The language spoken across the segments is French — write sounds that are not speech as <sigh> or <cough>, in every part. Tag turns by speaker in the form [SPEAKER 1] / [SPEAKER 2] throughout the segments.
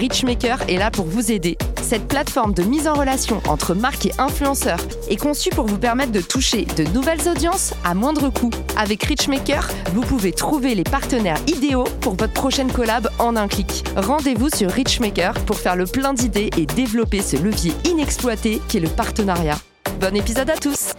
[SPEAKER 1] Richmaker est là pour vous aider. Cette plateforme de mise en relation entre marques et influenceurs est conçue pour vous permettre de toucher de nouvelles audiences à moindre coût. Avec Richmaker, vous pouvez trouver les partenaires idéaux pour votre prochaine collab en un clic. Rendez-vous sur Richmaker pour faire le plein d'idées et développer ce levier inexploité qu'est le partenariat. Bon épisode à tous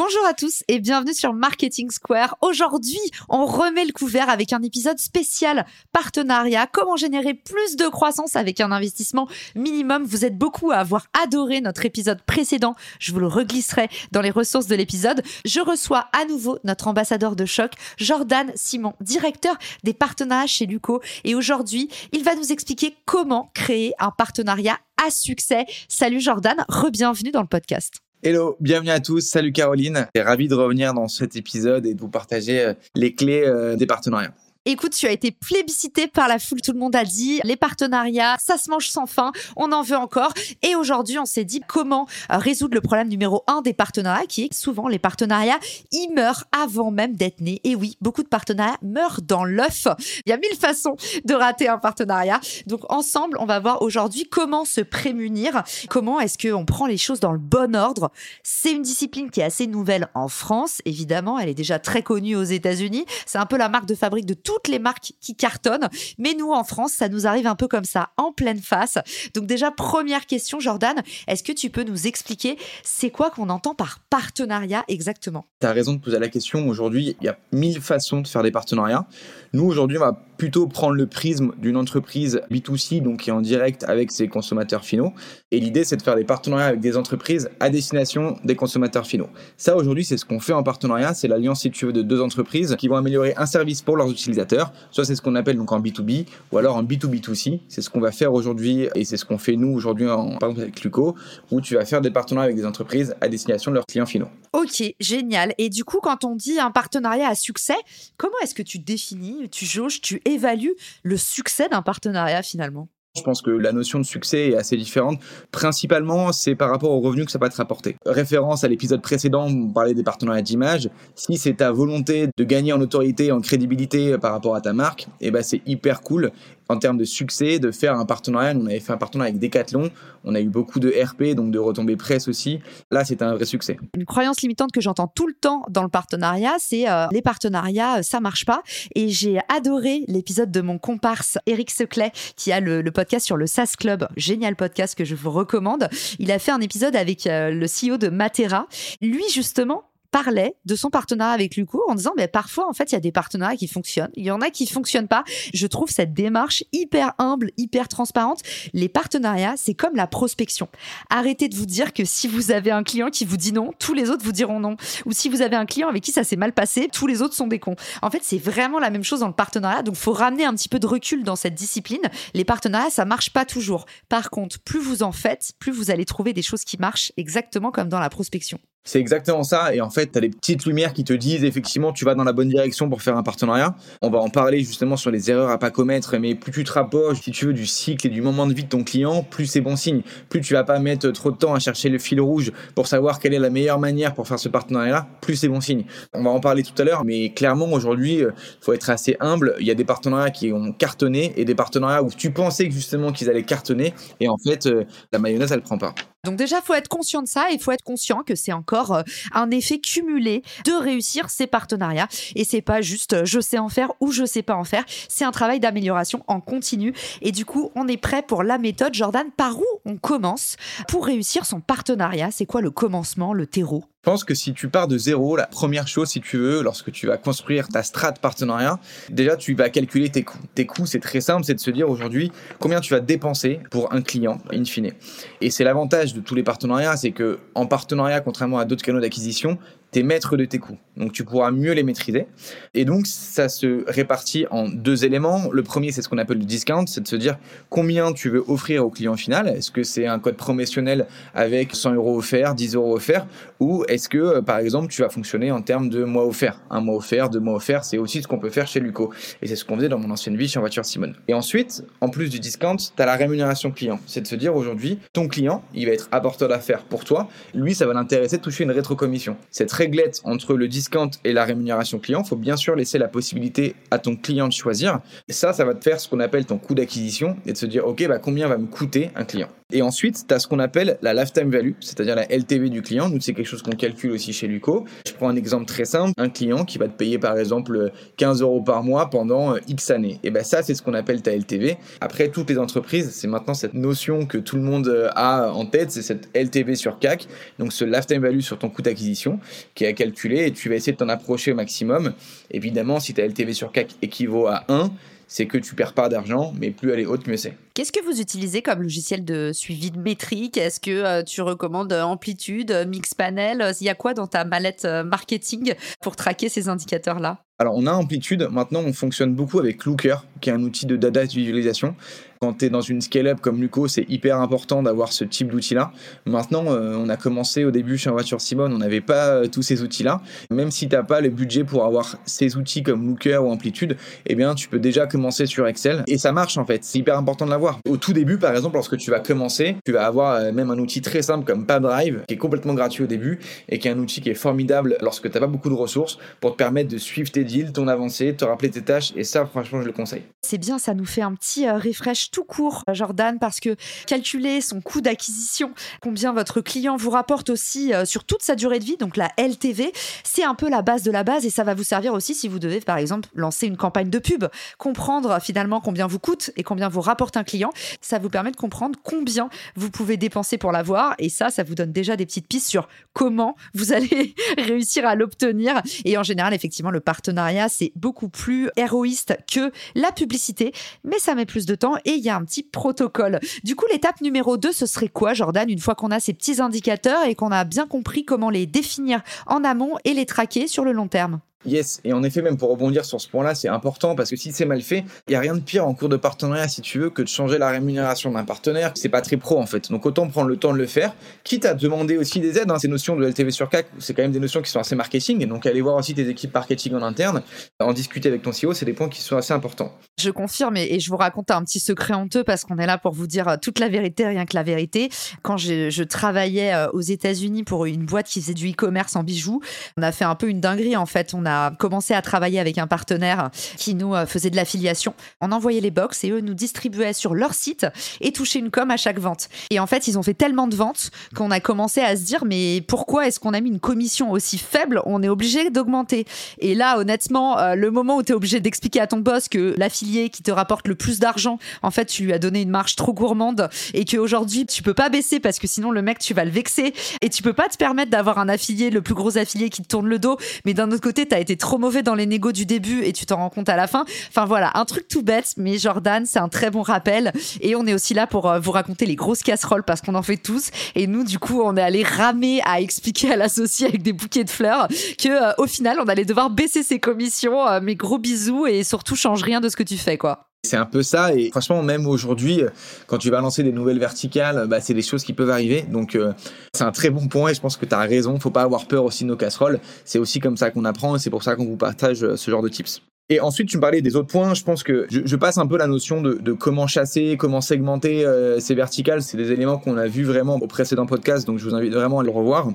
[SPEAKER 1] Bonjour à tous et bienvenue sur Marketing Square. Aujourd'hui, on remet le couvert avec un épisode spécial partenariat. Comment générer plus de croissance avec un investissement minimum? Vous êtes beaucoup à avoir adoré notre épisode précédent. Je vous le reglisserai dans les ressources de l'épisode. Je reçois à nouveau notre ambassadeur de choc, Jordan Simon, directeur des partenariats chez Luco. Et aujourd'hui, il va nous expliquer comment créer un partenariat à succès. Salut Jordan, re-bienvenue dans le podcast.
[SPEAKER 2] Hello, bienvenue à tous. Salut Caroline. Ravi de revenir dans cet épisode et de vous partager euh, les clés euh, des partenariats.
[SPEAKER 1] Écoute, tu as été plébiscité par la foule, tout le monde a dit, les partenariats, ça se mange sans fin, on en veut encore. Et aujourd'hui, on s'est dit comment euh, résoudre le problème numéro un des partenariats, qui est souvent les partenariats, ils meurent avant même d'être nés. Et oui, beaucoup de partenariats meurent dans l'œuf. Il y a mille façons de rater un partenariat. Donc ensemble, on va voir aujourd'hui comment se prémunir, comment est-ce qu'on prend les choses dans le bon ordre? C'est une discipline qui est assez nouvelle en France, évidemment, elle est déjà très connue aux États-Unis. C'est un peu la marque de fabrique de tout toutes les marques qui cartonnent. Mais nous, en France, ça nous arrive un peu comme ça, en pleine face. Donc déjà, première question, Jordan, est-ce que tu peux nous expliquer c'est quoi qu'on entend par partenariat exactement?
[SPEAKER 2] Tu as raison de poser la question. Aujourd'hui, il y a mille façons de faire des partenariats. Nous, aujourd'hui, on va plutôt prendre le prisme d'une entreprise B2C, donc qui est en direct avec ses consommateurs finaux. Et l'idée, c'est de faire des partenariats avec des entreprises à destination des consommateurs finaux. Ça, aujourd'hui, c'est ce qu'on fait en partenariat. C'est l'alliance, si tu veux, de deux entreprises qui vont améliorer un service pour leurs utilisateurs. Soit c'est ce qu'on appelle donc en B2B, ou alors en B2B2C. C'est ce qu'on va faire aujourd'hui, et c'est ce qu'on fait nous aujourd'hui, en, par exemple avec Luco, où tu vas faire des partenariats avec des entreprises à destination de leurs clients finaux.
[SPEAKER 1] Ok, génial. Et du coup, quand on dit un partenariat à succès, comment est-ce que tu définis, tu jauges, tu évalues le succès d'un partenariat finalement
[SPEAKER 2] je pense que la notion de succès est assez différente. Principalement, c'est par rapport aux revenus que ça va te rapporter. Référence à l'épisode précédent, on parlait des partenariats d'image. Si c'est ta volonté de gagner en autorité, en crédibilité par rapport à ta marque, eh ben c'est hyper cool en termes de succès, de faire un partenariat. on avait fait un partenariat avec Decathlon. On a eu beaucoup de RP, donc de retombées presse aussi. Là, c'est un vrai succès.
[SPEAKER 1] Une croyance limitante que j'entends tout le temps dans le partenariat, c'est euh, les partenariats, euh, ça marche pas. Et j'ai adoré l'épisode de mon comparse Eric Seclet, qui a le, podcast sur le SaaS Club. Génial podcast que je vous recommande. Il a fait un épisode avec euh, le CEO de Matera. Lui, justement, parlait de son partenariat avec Luco en disant mais parfois en fait il y a des partenariats qui fonctionnent, il y en a qui fonctionnent pas. Je trouve cette démarche hyper humble, hyper transparente. Les partenariats, c'est comme la prospection. Arrêtez de vous dire que si vous avez un client qui vous dit non, tous les autres vous diront non ou si vous avez un client avec qui ça s'est mal passé, tous les autres sont des cons. En fait, c'est vraiment la même chose dans le partenariat, donc faut ramener un petit peu de recul dans cette discipline. Les partenariats, ça marche pas toujours. Par contre, plus vous en faites, plus vous allez trouver des choses qui marchent exactement comme dans la prospection.
[SPEAKER 2] C'est exactement ça. Et en fait, tu as des petites lumières qui te disent effectivement tu vas dans la bonne direction pour faire un partenariat. On va en parler justement sur les erreurs à pas commettre. Mais plus tu te rapproches, si tu veux, du cycle et du moment de vie de ton client, plus c'est bon signe. Plus tu vas pas mettre trop de temps à chercher le fil rouge pour savoir quelle est la meilleure manière pour faire ce partenariat-là, plus c'est bon signe. On va en parler tout à l'heure. Mais clairement, aujourd'hui, euh, faut être assez humble. Il y a des partenariats qui ont cartonné et des partenariats où tu pensais justement qu'ils allaient cartonner. Et en fait, euh, la mayonnaise, elle prend pas.
[SPEAKER 1] Donc déjà, faut être conscient de ça et faut être conscient que c'est encore euh, un effet cumulé de réussir ces partenariats. Et c'est pas juste euh, je sais en faire ou je sais pas en faire. C'est un travail d'amélioration en continu. Et du coup, on est prêt pour la méthode. Jordan, par où on commence pour réussir son partenariat C'est quoi le commencement, le terreau?
[SPEAKER 2] Je pense que si tu pars de zéro, la première chose, si tu veux, lorsque tu vas construire ta strat partenariat, déjà tu vas calculer tes coûts. Tes coûts, c'est très simple, c'est de se dire aujourd'hui combien tu vas dépenser pour un client, in fine. Et c'est l'avantage de tous les partenariats, c'est que en partenariat, contrairement à d'autres canaux d'acquisition, tu es maître de tes coûts. Donc tu pourras mieux les maîtriser. Et donc ça se répartit en deux éléments. Le premier, c'est ce qu'on appelle le discount, c'est de se dire combien tu veux offrir au client final. Est-ce que c'est un code promotionnel avec 100 euros offerts, 10 euros offerts, ou est-ce que euh, par exemple tu vas fonctionner en termes de mois offerts? Un mois offert, deux mois offerts, c'est aussi ce qu'on peut faire chez Luco. Et c'est ce qu'on faisait dans mon ancienne vie chez Voiture Simone. Et ensuite, en plus du discount, tu as la rémunération client. C'est de se dire aujourd'hui, ton client, il va être apporteur d'affaires pour toi. Lui, ça va l'intéresser de toucher une rétrocommission. Cette réglette entre le discount et la rémunération client, faut bien sûr laisser la possibilité à ton client de choisir. Et ça, ça va te faire ce qu'on appelle ton coût d'acquisition et de se dire, OK, bah, combien va me coûter un client? Et ensuite, tu as ce qu'on appelle la lifetime value, c'est-à-dire la LTV du client. Nous, c'est quelque chose qu'on calcule aussi chez Luco. Je prends un exemple très simple. Un client qui va te payer, par exemple, 15 euros par mois pendant euh, X années. Et ben ça, c'est ce qu'on appelle ta LTV. Après, toutes les entreprises, c'est maintenant cette notion que tout le monde euh, a en tête, c'est cette LTV sur CAC. Donc, ce lifetime value sur ton coût d'acquisition qui est à calculer et tu vas essayer de t'en approcher au maximum. Évidemment, si ta LTV sur CAC équivaut à 1, c'est que tu perds pas d'argent, mais plus elle est haute, mieux c'est.
[SPEAKER 1] Qu'est-ce que vous utilisez comme logiciel de suivi de métrique Est-ce que euh, tu recommandes euh, Amplitude, euh, Mixpanel? Il y a quoi dans ta mallette marketing pour traquer ces indicateurs-là?
[SPEAKER 2] Alors, on a Amplitude. Maintenant, on fonctionne beaucoup avec Looker, qui est un outil de data visualisation. Quand tu es dans une scale-up comme Luco, c'est hyper important d'avoir ce type d'outil-là. Maintenant, euh, on a commencé au début chez Voiture Simone, on n'avait pas euh, tous ces outils-là. Même si tu n'as pas le budget pour avoir ces outils comme Looker ou Amplitude, eh bien, tu peux déjà commencer sur Excel. Et ça marche en fait. C'est hyper important de l'avoir. Au tout début, par exemple, lorsque tu vas commencer, tu vas avoir euh, même un outil très simple comme PubDrive, qui est complètement gratuit au début et qui est un outil qui est formidable lorsque tu n'as pas beaucoup de ressources pour te permettre de suivre tes deals, ton avancée, te rappeler tes tâches. Et ça, franchement, je le conseille.
[SPEAKER 1] C'est bien, ça nous fait un petit refresh tout court, Jordan, parce que calculer son coût d'acquisition, combien votre client vous rapporte aussi euh, sur toute sa durée de vie, donc la LTV, c'est un peu la base de la base et ça va vous servir aussi si vous devez, par exemple, lancer une campagne de pub, comprendre finalement combien vous coûte et combien vous rapporte un client. Ça vous permet de comprendre combien vous pouvez dépenser pour l'avoir et ça, ça vous donne déjà des petites pistes sur comment vous allez <laughs> réussir à l'obtenir. Et en général, effectivement, le partenariat, c'est beaucoup plus héroïste que la publicité, mais ça met plus de temps et il y a un petit protocole. Du coup, l'étape numéro 2, ce serait quoi, Jordan, une fois qu'on a ces petits indicateurs et qu'on a bien compris comment les définir en amont et les traquer sur le long terme?
[SPEAKER 2] Yes, et en effet, même pour rebondir sur ce point-là, c'est important parce que si c'est mal fait, il n'y a rien de pire en cours de partenariat, si tu veux, que de changer la rémunération d'un partenaire. C'est pas très pro en fait. Donc autant prendre le temps de le faire, quitte à demander aussi des aides. Hein. Ces notions de LTV sur CAC, c'est quand même des notions qui sont assez marketing. Et donc aller voir aussi tes équipes marketing en interne, en discuter avec ton CEO, c'est des points qui sont assez importants.
[SPEAKER 1] Je confirme et je vous raconte un petit secret honteux parce qu'on est là pour vous dire euh, toute la vérité, rien que la vérité. Quand je, travaillais euh, aux États-Unis pour une boîte qui faisait du e-commerce en bijoux, on a fait un peu une dinguerie en fait. Commencé à travailler avec un partenaire qui nous euh, faisait de l'affiliation. On envoyait les box et eux nous distribuaient sur leur site et touchaient une com à chaque vente. Et en fait, ils ont fait tellement de ventes qu'on a commencé à se dire mais pourquoi est-ce qu'on a mis une commission aussi faible? On est obligé d'augmenter. Et là, honnêtement, euh, le moment où tu es obligé d'expliquer à ton boss que l'affilié qui te rapporte le plus d'argent, en fait, tu lui as donné une marge trop gourmande et qu'aujourd'hui, tu peux pas baisser parce que sinon le mec, tu vas le vexer et tu peux pas te permettre d'avoir un affilié, le plus gros affilié qui te tourne le dos. Mais d'un autre côté, tu as été trop mauvais dans les négos du début et tu t'en rends compte à la fin. Enfin voilà, un truc tout bête, mais Jordan, c'est un très bon rappel. Et on est aussi là pour euh, vous raconter les grosses casseroles parce qu'on en fait tous. Et nous, du coup, on est allé ramer à expliquer à l'associé avec des bouquets de fleurs que euh, au final, on allait devoir baisser ses commissions. Euh, mais gros bisous et surtout change rien de ce que tu fais, quoi.
[SPEAKER 2] C'est un peu ça, et franchement, même aujourd'hui, quand tu vas lancer des nouvelles verticales, bah, c'est des choses qui peuvent arriver. Donc, euh, c'est un très bon point, et je pense que tu as raison. Faut pas avoir peur aussi de nos casseroles. C'est aussi comme ça qu'on apprend, et c'est pour ça qu'on vous partage euh, ce genre de tips. Et ensuite, tu me parlais des autres points. Je pense que je, passe un peu la notion de, comment chasser, comment segmenter euh, ces verticales. C'est des éléments qu'on a vus vraiment au précédent podcast, donc je vous invite vraiment à le revoir.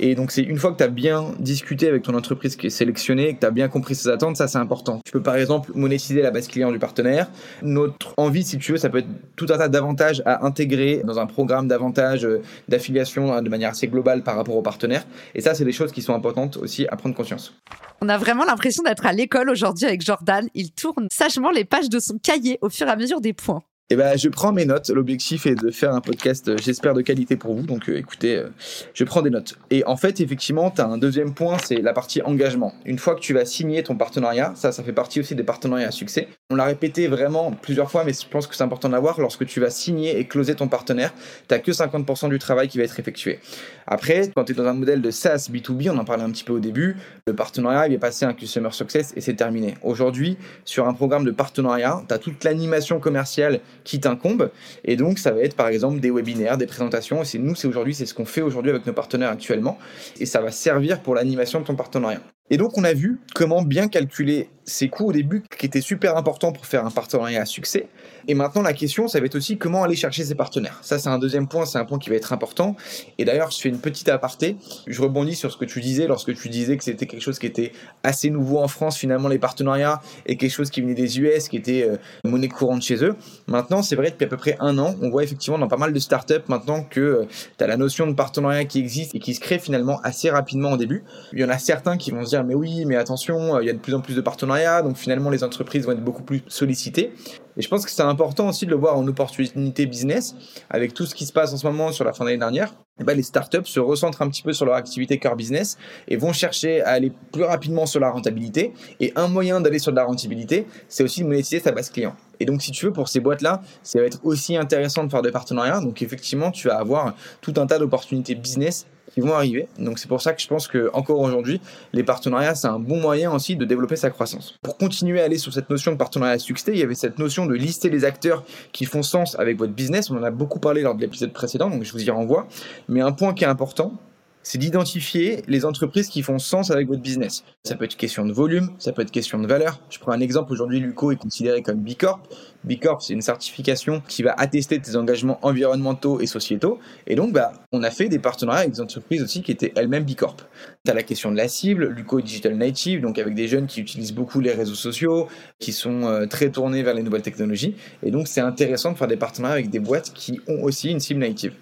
[SPEAKER 2] Et donc, c'est une fois que tu as bien discuté avec ton entreprise qui est sélectionnée, que tu as bien compris ses attentes, ça c'est important. Tu peux par exemple monétiser la base client du partenaire. Notre envie, si tu veux, ça peut être tout un tas d'avantages à intégrer dans un programme d'avantages euh, d'affiliation hein, de manière assez globale par rapport au partenaire. Et ça, c'est des choses qui sont importantes aussi à prendre conscience.
[SPEAKER 1] On a vraiment l'impression d'être à l'école aujourd'hui avec Jordan. Il tourne sagement les pages de son cahier au fur et à mesure des points.
[SPEAKER 2] Eh ben, je prends mes notes. L'objectif est de faire un podcast, euh, j'espère, de qualité pour vous. Donc, euh, écoutez, euh, je prends des notes. Et en fait, effectivement, tu as un deuxième point, c'est la partie engagement. Une fois que tu vas signer ton partenariat, ça, ça fait partie aussi des partenariats à succès. On l'a répété vraiment plusieurs fois, mais je pense que c'est important d'avoir. Lorsque tu vas signer et closer ton partenaire, tu que 50% du travail qui va être effectué. Après, quand tu es dans un modèle de SaaS B2B, on en parlait un petit peu au début, le partenariat, il est passé un Customer Success et c'est terminé. Aujourd'hui, sur un programme de partenariat, tu as toute l'animation commerciale qui t'incombe. Et donc, ça va être par exemple des webinaires, des présentations. Et c'est nous, c'est aujourd'hui, c'est ce qu'on fait aujourd'hui avec nos partenaires actuellement. Et ça va servir pour l'animation de ton partenariat. Et donc, on a vu comment bien calculer ces coûts au début, qui étaient super importants pour faire un partenariat à succès. Et maintenant, la question, ça va être aussi comment aller chercher ses partenaires. Ça, c'est un deuxième point, c'est un point qui va être important. Et d'ailleurs, je fais une petite aparté. Je rebondis sur ce que tu disais lorsque tu disais que c'était quelque chose qui était assez nouveau en France, finalement, les partenariats, et quelque chose qui venait des US, qui était euh, monnaie courante chez eux. Maintenant, c'est vrai, depuis à peu près un an, on voit effectivement dans pas mal de startups maintenant que euh, tu as la notion de partenariat qui existe et qui se crée finalement assez rapidement au début. Il y en a certains qui vont se mais oui, mais attention, euh, il y a de plus en plus de partenariats, donc finalement, les entreprises vont être beaucoup plus sollicitées. Et je pense que c'est important aussi de le voir en opportunité business, avec tout ce qui se passe en ce moment sur la fin d'année dernière. Eh ben, les startups se recentrent un petit peu sur leur activité core business et vont chercher à aller plus rapidement sur la rentabilité. Et un moyen d'aller sur de la rentabilité, c'est aussi de monétiser sa base client. Et donc, si tu veux, pour ces boîtes-là, ça va être aussi intéressant de faire des partenariats. Donc, effectivement, tu vas avoir tout un tas d'opportunités business qui vont arriver. Donc c'est pour ça que je pense que encore aujourd'hui, les partenariats, c'est un bon moyen aussi de développer sa croissance. Pour continuer à aller sur cette notion de partenariat succès, il y avait cette notion de lister les acteurs qui font sens avec votre business. On en a beaucoup parlé lors de l'épisode précédent, donc je vous y renvoie. Mais un point qui est important, c'est d'identifier les entreprises qui font sens avec votre business. Ça peut être question de volume, ça peut être question de valeur. Je prends un exemple, aujourd'hui Luco est considéré comme B Corp. B Corp, c'est une certification qui va attester tes engagements environnementaux et sociétaux. Et donc, bah, on a fait des partenariats avec des entreprises aussi qui étaient elles-mêmes B Corp. Tu as la question de la cible, Luco Digital Native, donc avec des jeunes qui utilisent beaucoup les réseaux sociaux, qui sont euh, très tournés vers les nouvelles technologies. Et donc, c'est intéressant de faire des partenariats avec des boîtes qui ont aussi une cible native.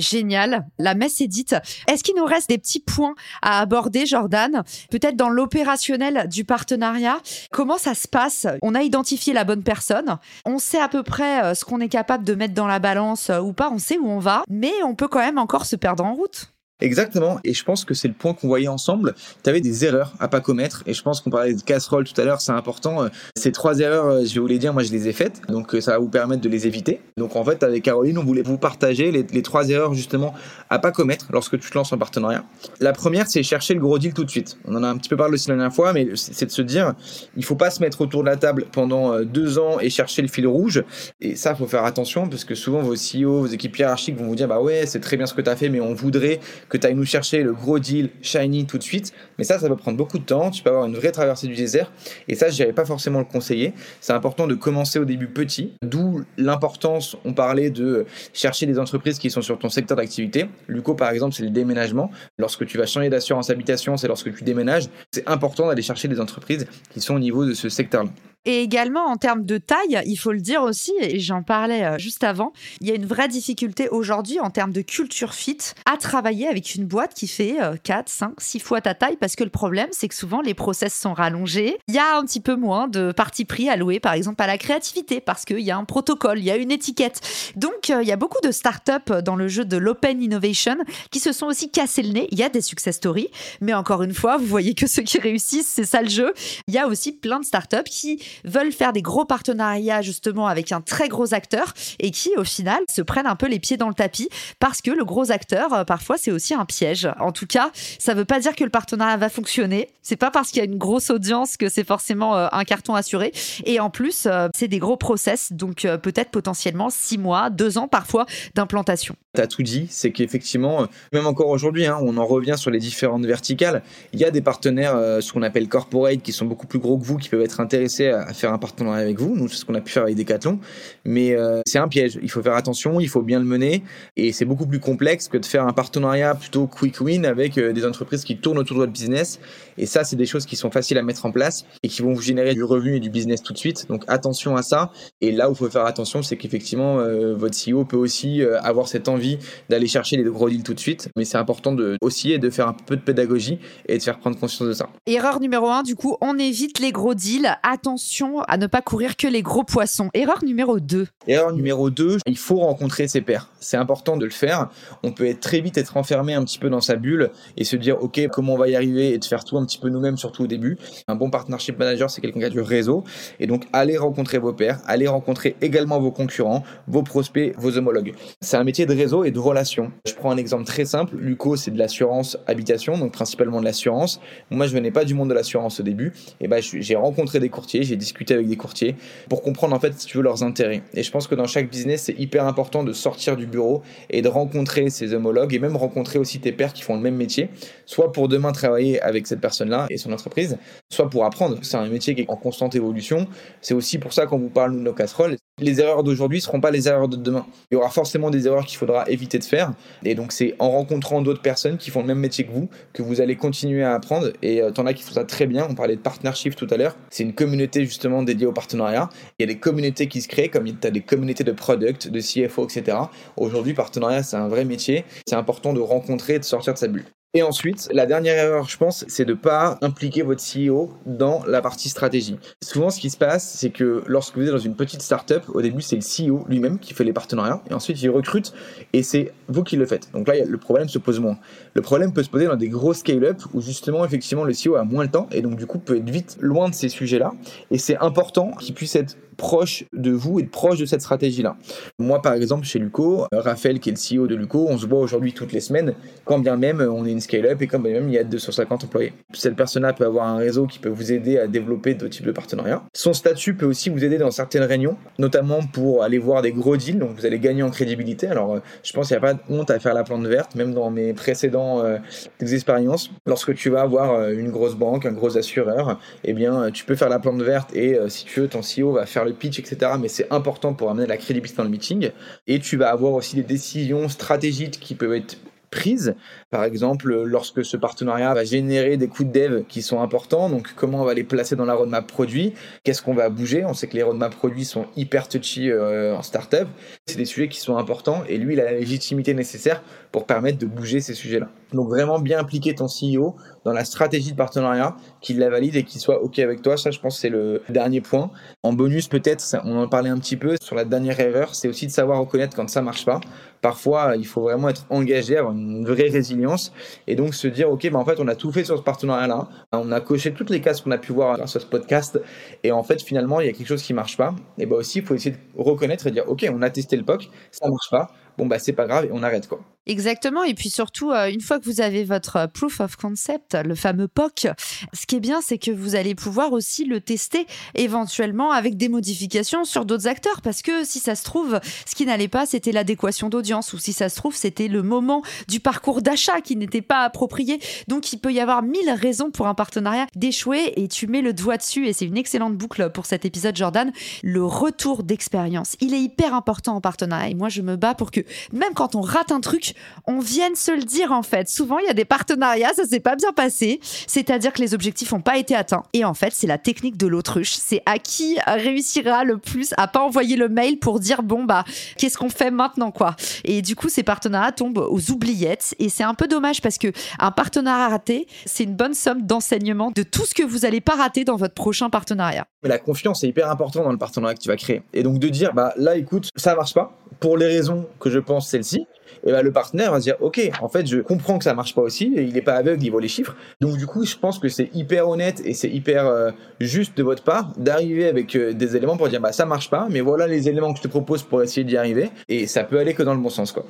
[SPEAKER 1] Génial. La messe est dite. Est-ce qu'il nous reste des petits points à aborder, Jordan? Peut-être dans l'opérationnel du partenariat. Comment ça se passe? On a identifié la bonne personne. On sait à peu près euh, ce qu'on est capable de mettre dans la balance euh, ou pas. On sait où on va. Mais on peut quand même encore se perdre en route.
[SPEAKER 2] Exactement, et je pense que c'est le point qu'on voyait ensemble. Tu avais des erreurs à pas commettre, et je pense qu'on parlait de casserole tout à l'heure, c'est important. Ces trois erreurs, euh, je vais vous les dire, moi je les ai faites, donc euh, ça va vous permettre de les éviter. Donc en fait, avec Caroline, on voulait vous partager les, trois erreurs justement à pas commettre lorsque tu te lances en partenariat. La première, c'est chercher le gros deal tout de suite. On en a un petit peu parlé aussi la dernière fois, mais c'est de se dire, il faut pas se mettre autour de la table pendant euh, deux ans et chercher le fil rouge. Et ça, faut faire attention, parce que souvent vos CEO, vos équipes hiérarchiques vont vous dire, bah ouais, c'est très bien ce que tu as fait, mais on voudrait que tu ailles nous chercher le gros deal shiny tout de suite. Mais ça, ça va prendre beaucoup de temps. Tu peux avoir une vraie traversée du désert. Et ça, je pas forcément le conseiller. C'est important de commencer au début petit. D'où l'importance, on parlait de chercher des entreprises qui sont sur ton secteur d'activité. Luco, par exemple, c'est le déménagement. Lorsque tu vas changer d'assurance habitation, c'est lorsque tu déménages. C'est important d'aller chercher des entreprises qui sont au niveau de ce secteur-là.
[SPEAKER 1] Et également en termes de taille, il faut le dire aussi, et j'en parlais euh, juste avant, il y a une vraie difficulté aujourd'hui en termes de culture fit à travailler avec une boîte qui fait 4, 5, 6 fois ta taille parce que le problème c'est que souvent les process sont rallongés. Il y a un petit peu moins de parti pris alloué par exemple à la créativité parce qu'il y a un protocole, il y a une étiquette. Donc euh, il y a beaucoup de startups dans le jeu de l'open innovation qui se sont aussi cassés le nez. Il y a des success stories, mais encore une fois, vous voyez que ceux qui réussissent, c'est ça le jeu. Il y a aussi plein de startups qui veulent faire des gros partenariats justement avec un très gros acteur et qui au final se prennent un peu les pieds dans le tapis parce que le gros acteur euh, parfois c'est aussi un piège. En tout cas, ça veut pas dire que le partenariat va fonctionner. C'est pas parce qu'il y a une grosse audience que c'est forcément euh, un carton assuré. Et en plus, euh, c'est des gros process, donc peut-être potentiellement six mois, deux ans parfois d'implantation.
[SPEAKER 2] Tu as tout dit, c'est qu'effectivement, même encore aujourd'hui, hein, on en revient sur les différentes verticales. Il y a des partenaires, ce qu'on appelle corporate, qui sont beaucoup plus gros que vous, qui peuvent être intéressés à, faire un partenariat avec vous. Nous, c'est ce qu'on a pu faire avec Decathlon. Mais euh, c'est un piège. Il faut faire attention, il faut bien le mener. Et c'est beaucoup plus complexe que de faire un partenariat plutôt quick win avec euh, des entreprises qui tournent autour de votre business. Et ça, c'est des choses qui sont faciles à mettre en place et qui vont vous générer du revenu et du business tout de suite. Donc attention à ça. Et là où il faut faire attention, c'est qu'effectivement, euh, votre CEO peut aussi euh, avoir cette envie d'aller chercher les gros deals tout de suite. Mais c'est important de, aussi de faire un peu de pédagogie et de faire prendre conscience de ça.
[SPEAKER 1] Erreur numéro un, du coup, on évite les gros deals. Attention à ne pas courir que les gros poissons. Erreur numéro 2.
[SPEAKER 2] Erreur numéro 2, il faut rencontrer ses pairs. C'est important de le faire. On peut être très vite être enfermé un petit peu dans sa bulle et se dire, OK, comment on va y arriver et de faire tout un petit peu nous-mêmes, surtout au début. Un bon partnership manager, c'est quelqu'un qui a du réseau. Et donc, allez rencontrer vos pairs, allez rencontrer également vos concurrents, vos prospects, vos homologues. C'est un métier de réseau et de relation. Je prends un exemple très simple. Luco, c'est de l'assurance habitation, donc principalement de l'assurance. Moi, je venais pas du monde de l'assurance au début. Et ben, j'ai rencontré des courtiers, j'ai discuté avec des courtiers pour comprendre en fait, si tu veux, leurs intérêts. Et je pense que dans chaque business, c'est hyper important de sortir du bureau et de rencontrer ses homologues et même rencontrer aussi tes pairs qui font le même métier, soit pour demain travailler avec cette personne-là et son entreprise, soit pour apprendre. C'est un métier qui est en constante évolution. C'est aussi pour ça qu'on vous parle de nos casseroles. Les erreurs d'aujourd'hui ne seront pas les erreurs de demain. Il y aura forcément des erreurs qu'il faudra éviter de faire. Et donc, c'est en rencontrant d'autres personnes qui font le même métier que vous que vous allez continuer à apprendre. Et euh, t'en as qui font ça très bien. On parlait de partnership tout à l'heure. C'est une communauté justement dédiée au partenariat. Il y a des communautés qui se créent, comme tu as des communautés de product, de CFO, etc. Aujourd'hui, partenariat, c'est un vrai métier. C'est important de rencontrer et de sortir de sa bulle. Et ensuite, la dernière erreur, je pense, c'est de ne pas impliquer votre CEO dans la partie stratégie. Souvent, ce qui se passe, c'est que lorsque vous êtes dans une petite startup, au début, c'est le CEO lui-même qui fait les partenariats, et ensuite, il recrute, et c'est vous qui le faites. Donc là, le problème se pose moins. Le problème peut se poser dans des gros scale-up où justement, effectivement, le CEO a moins le temps, et donc du coup, peut être vite loin de ces sujets-là. Et c'est important qu'il puisse être proche de vous et proche de cette stratégie-là. Moi, par exemple, chez Luco, euh, Raphaël, qui est le CEO de Luco, on se voit aujourd'hui toutes les semaines, quand bien même on est une scale-up et quand bien même il y a 250 employés. Cette personne-là peut avoir un réseau qui peut vous aider à développer d'autres types de partenariats. Son statut peut aussi vous aider dans certaines réunions, notamment pour aller voir des gros deals, donc vous allez gagner en crédibilité. Alors, euh, je pense qu'il n'y a pas de honte à faire la plante verte, même dans mes précédents euh, expériences. Lorsque tu vas avoir une grosse banque, un gros assureur, eh bien, tu peux faire la plante verte et si tu veux, ton CEO va faire le pitch, etc. Mais c'est important pour amener la crédibilité dans le meeting. Et tu vas avoir aussi des décisions stratégiques qui peuvent être prises. Par exemple, lorsque ce partenariat va générer des coûts de dev qui sont importants, donc comment on va les placer dans la roadmap produit, qu'est-ce qu'on va bouger? On sait que les roadmap produits sont hyper touchy euh, en startup. C'est des sujets qui sont importants et lui, il a la légitimité nécessaire pour permettre de bouger ces sujets-là. Donc vraiment bien impliquer ton CEO dans la stratégie de partenariat, qu'il la valide et qu'il soit OK avec toi. Ça, je pense, c'est le dernier point. En bonus, peut-être, on en parlait un petit peu sur la dernière erreur, c'est aussi de savoir reconnaître quand ça marche pas. Parfois, il faut vraiment être engagé, avoir une vraie résilience et donc se dire, OK, bah, en fait, on a tout fait sur ce partenariat-là. On a coché toutes les cases qu'on a pu voir grâce ce podcast. Et en fait, finalement, il y a quelque chose qui marche pas. Et bah aussi, il faut essayer de reconnaître et dire, OK, on a testé le POC, ça marche pas bon bah c'est pas grave et on arrête quoi.
[SPEAKER 1] Exactement. Et puis surtout euh, une fois que vous avez votre euh, proof of concept, le fameux POC, ce qui est bien c'est que vous allez pouvoir aussi le tester éventuellement avec des modifications sur d'autres acteurs. Parce que si ça se trouve ce qui n'allait pas c'était l'adéquation d'audience. Ou si ça se trouve c'était le moment du parcours d'achat qui n'était pas approprié. Donc il peut y avoir mille raisons pour un partenariat d'échouer. Et tu mets le doigt dessus. Et c'est une excellente boucle pour cet épisode Jordan, le retour d'expérience. Il est hyper important en partenariat. Et moi je me bats pour que même quand on rate un truc, on vienne se le dire en fait. Souvent, il y a des partenariats, ça s'est pas bien passé, c'est-à-dire que les objectifs n'ont pas été atteints. Et en fait, c'est la technique de l'autruche. C'est à qui réussira le plus à pas envoyer le mail pour dire bon bah qu'est-ce qu'on fait maintenant quoi. Et du coup, ces partenariats tombent aux oubliettes et c'est un peu dommage parce que un partenariat raté, c'est une bonne somme d'enseignement de tout ce que vous allez pas rater dans votre prochain partenariat.
[SPEAKER 2] Mais la confiance est hyper importante dans le partenariat que tu vas créer. Et donc de dire bah là écoute, ça marche pas pour les raisons que je pense celle-ci, et ben le partenaire va dire ok en fait je comprends que ça marche pas aussi il n'est pas aveugle il voit les chiffres donc du coup je pense que c'est hyper honnête et c'est hyper euh, juste de votre part d'arriver avec euh, des éléments pour dire bah ça marche pas mais voilà les éléments que je te propose pour essayer d'y arriver et ça peut aller que dans le bon sens quoi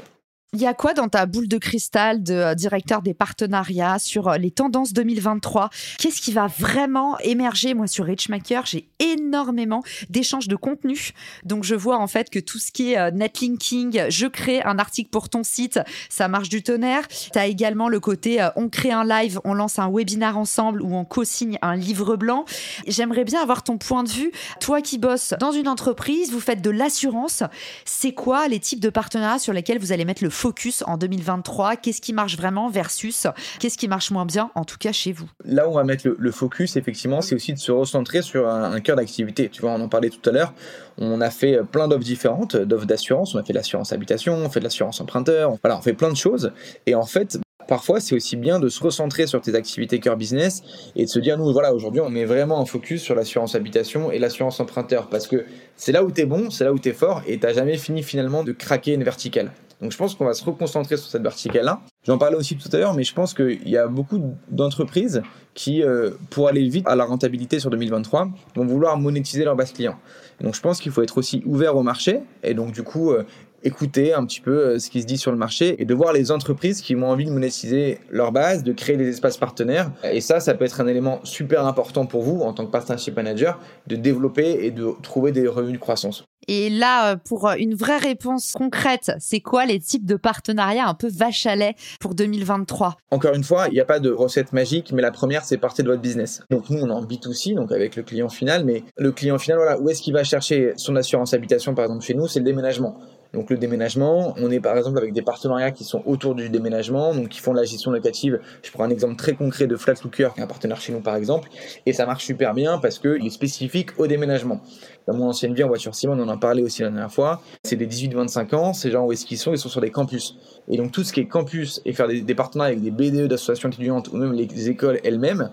[SPEAKER 1] il y a quoi dans ta boule de cristal de euh, directeur des partenariats sur euh, les tendances 2023 Qu'est-ce qui va vraiment émerger? Moi, sur Richmaker, j'ai énormément d'échanges de contenu. Donc, je vois en fait que tout ce qui est euh, netlinking, je crée un article pour ton site, ça marche du tonnerre. Tu as également le côté on crée un live, on lance un webinar ensemble ou on co-signe un livre blanc. J'aimerais bien avoir ton point de vue. Toi qui bosses dans une entreprise, vous faites de l'assurance. C'est quoi les types de partenariats sur lesquels vous allez mettre le focus en 2023 Qu'est-ce qui marche vraiment versus qu'est-ce qui marche moins bien, en tout cas chez vous?
[SPEAKER 2] Là où on va mettre le, focus, effectivement, c'est aussi de se recentrer sur un, cœur d'activité. Tu vois, on en parlait tout à l'heure. On a fait plein d'offres différentes, d'offres d'assurance. On a fait de l'assurance habitation, on fait de l'assurance emprunteur. Voilà, on fait plein de choses. Et en fait, parfois, c'est aussi bien de se recentrer sur tes activités cœur business et de se dire, nous, voilà, aujourd'hui, on met vraiment un focus sur l'assurance habitation et l'assurance emprunteur parce que c'est là où tu es bon, c'est là où tu es fort et tu jamais fini finalement de craquer une verticale. Donc je pense qu'on va se reconcentrer sur cette verticale-là. J'en parlais aussi tout à l'heure, mais je pense qu'il y a beaucoup d'entreprises qui, euh, pour aller vite à la rentabilité sur 2023, vont vouloir monétiser leur base client. Donc je pense qu'il faut être aussi ouvert au marché et donc du coup euh, écouter un petit peu euh, ce qui se dit sur le marché et de voir les entreprises qui ont envie de monétiser leur base, de créer des espaces partenaires. Et ça, ça peut être un élément super important pour vous en tant que partnership manager de développer et de trouver des revenus de croissance.
[SPEAKER 1] Et là, euh, pour euh, une vraie réponse concrète, c'est quoi les types de partenariats un peu vache à lait pour 2023
[SPEAKER 2] Encore une fois, il n'y a pas de recette magique, mais la première, c'est partir de votre business. Donc nous, on est en B2C, donc avec le client final, mais le client final, voilà, où est-ce qu'il va chercher son assurance habitation, par exemple, chez nous, c'est le déménagement. Donc le déménagement, on est par exemple avec des partenariats qui sont autour du déménagement, donc qui font de la gestion locative. Je prends un exemple très concret de Flatlooker, qui est un partenaire chez nous par exemple, et ça marche super bien parce qu'il est spécifique au déménagement. Dans mon ancienne vie en voiture Simon, on en a parlé aussi la dernière fois, c'est des 18-25 ans, ces gens où est-ce qu'ils sont? Ils sont sur des campus. Et donc tout ce qui est campus et faire des, des partenariats avec des BDE d'associations étudiantes ou même les écoles elles-mêmes,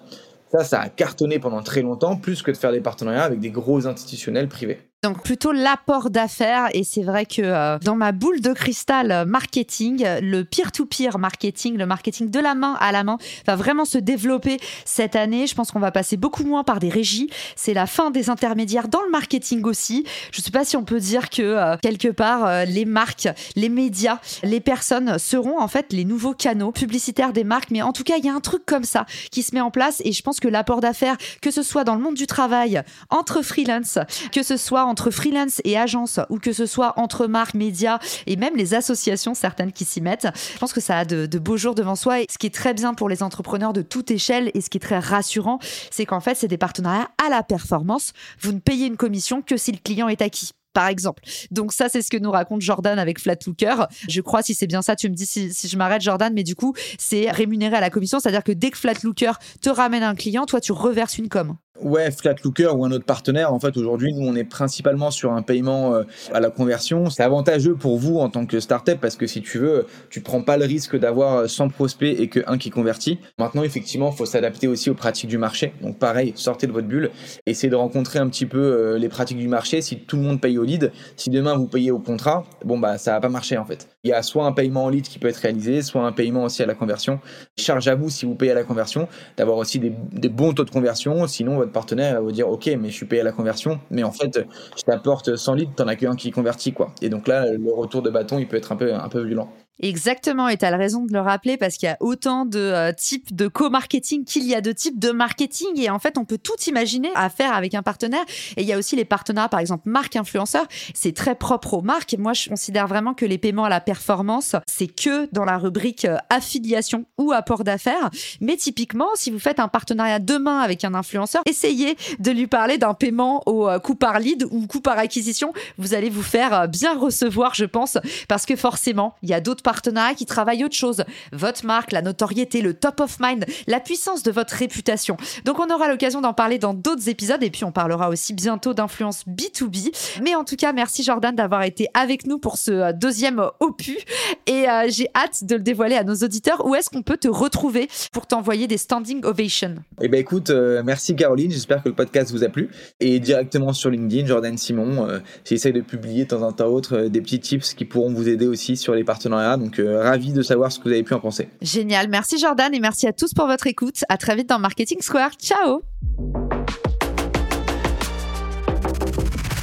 [SPEAKER 2] ça, ça a cartonné pendant très longtemps, plus que de faire des partenariats avec des gros institutionnels privés.
[SPEAKER 1] Donc plutôt l'apport d'affaires et c'est vrai que euh, dans ma boule de cristal euh, marketing, le peer-to-peer marketing, le marketing de la main à la main va vraiment se développer cette année. Je pense qu'on va passer beaucoup moins par des régies. C'est la fin des intermédiaires dans le marketing aussi. Je ne sais pas si on peut dire que euh, quelque part les marques, les médias, les personnes seront en fait les nouveaux canaux publicitaires des marques. Mais en tout cas, il y a un truc comme ça qui se met en place et je pense que l'apport d'affaires, que ce soit dans le monde du travail, entre freelance, que ce soit entre freelance et agence ou que ce soit entre marques, médias et même les associations, certaines qui s'y mettent, je pense que ça a de, beaux jours devant soi. Et ce qui est très bien pour les entrepreneurs de toute échelle et ce qui est très rassurant, c'est qu'en fait, c'est des partenariats à la performance. Vous ne payez une commission que si le client est acquis par exemple. Donc ça, c'est ce que nous raconte Jordan avec Flatlooker. Je crois, si c'est bien ça, tu me dis si, si je m'arrête, Jordan, mais du coup, c'est rémunéré à la commission, c'est-à-dire que dès que Flatlooker te ramène un client, toi, tu reverses une com.
[SPEAKER 2] Ouais, Flatlooker ou un autre partenaire. En fait, aujourd'hui, nous, on est principalement sur un paiement euh, à la conversion. C'est avantageux pour vous en tant que startup parce que si tu veux, tu prends pas le risque d'avoir 100 prospects et que un qui convertit. Maintenant, effectivement, il faut s'adapter aussi aux pratiques du marché. Donc, pareil, sortez de votre bulle, essayez de rencontrer un petit peu euh, les pratiques du marché. Si tout le monde paye au lead, si demain vous payez au contrat, bon bah ça va pas marcher en fait. Il y a soit un paiement en lead qui peut être réalisé, soit un paiement aussi à la conversion. Charge à vous si vous payez à la conversion d'avoir aussi des, des bons taux de conversion. Sinon, partenaire va vous dire ok mais je suis payé à la conversion mais en fait je t'apporte 100 litres t'en as qu'un qui convertit quoi. Et donc là le retour de bâton il peut être un peu un peu violent
[SPEAKER 1] Exactement, et tu as raison de le rappeler parce qu'il y a autant de euh, types de co-marketing qu'il y a de types de marketing et en fait on peut tout imaginer à faire avec un partenaire. Et il y a aussi les partenariats par exemple marque influenceur, c'est très propre aux marques. Moi je considère vraiment que les paiements à la performance, c'est que dans la rubrique euh, affiliation ou apport d'affaires, mais typiquement si vous faites un partenariat demain avec un influenceur, essayez de lui parler d'un paiement au euh, coût par lead ou coût par acquisition, vous allez vous faire bien recevoir je pense parce que forcément, il y a d'autres partenariat qui travaille autre chose. Votre marque, la notoriété, le top of mind, la puissance de votre réputation. Donc on aura l'occasion d'en parler dans d'autres épisodes et puis on parlera aussi bientôt d'influence B2B. Mais en tout cas, merci Jordan d'avoir été avec nous pour ce euh, deuxième opus et euh, j'ai hâte de le dévoiler à nos auditeurs. Où est-ce qu'on peut te retrouver pour t'envoyer des standing ovations?
[SPEAKER 2] Eh ben écoute, euh, merci Caroline, j'espère que le podcast vous a plu et directement sur LinkedIn, Jordan Simon, j'essaie de publier de temps en temps autre des petits tips qui pourront vous aider aussi sur les partenariats donc euh, ravi de savoir ce que vous avez pu en penser.
[SPEAKER 1] Génial, merci Jordan et merci à tous pour votre écoute. À très vite dans Marketing Square. Ciao.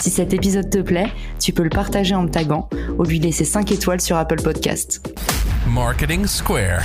[SPEAKER 3] Si cet épisode te plaît, tu peux le partager en me taguant ou lui laisser 5 étoiles sur Apple Podcast. Marketing Square.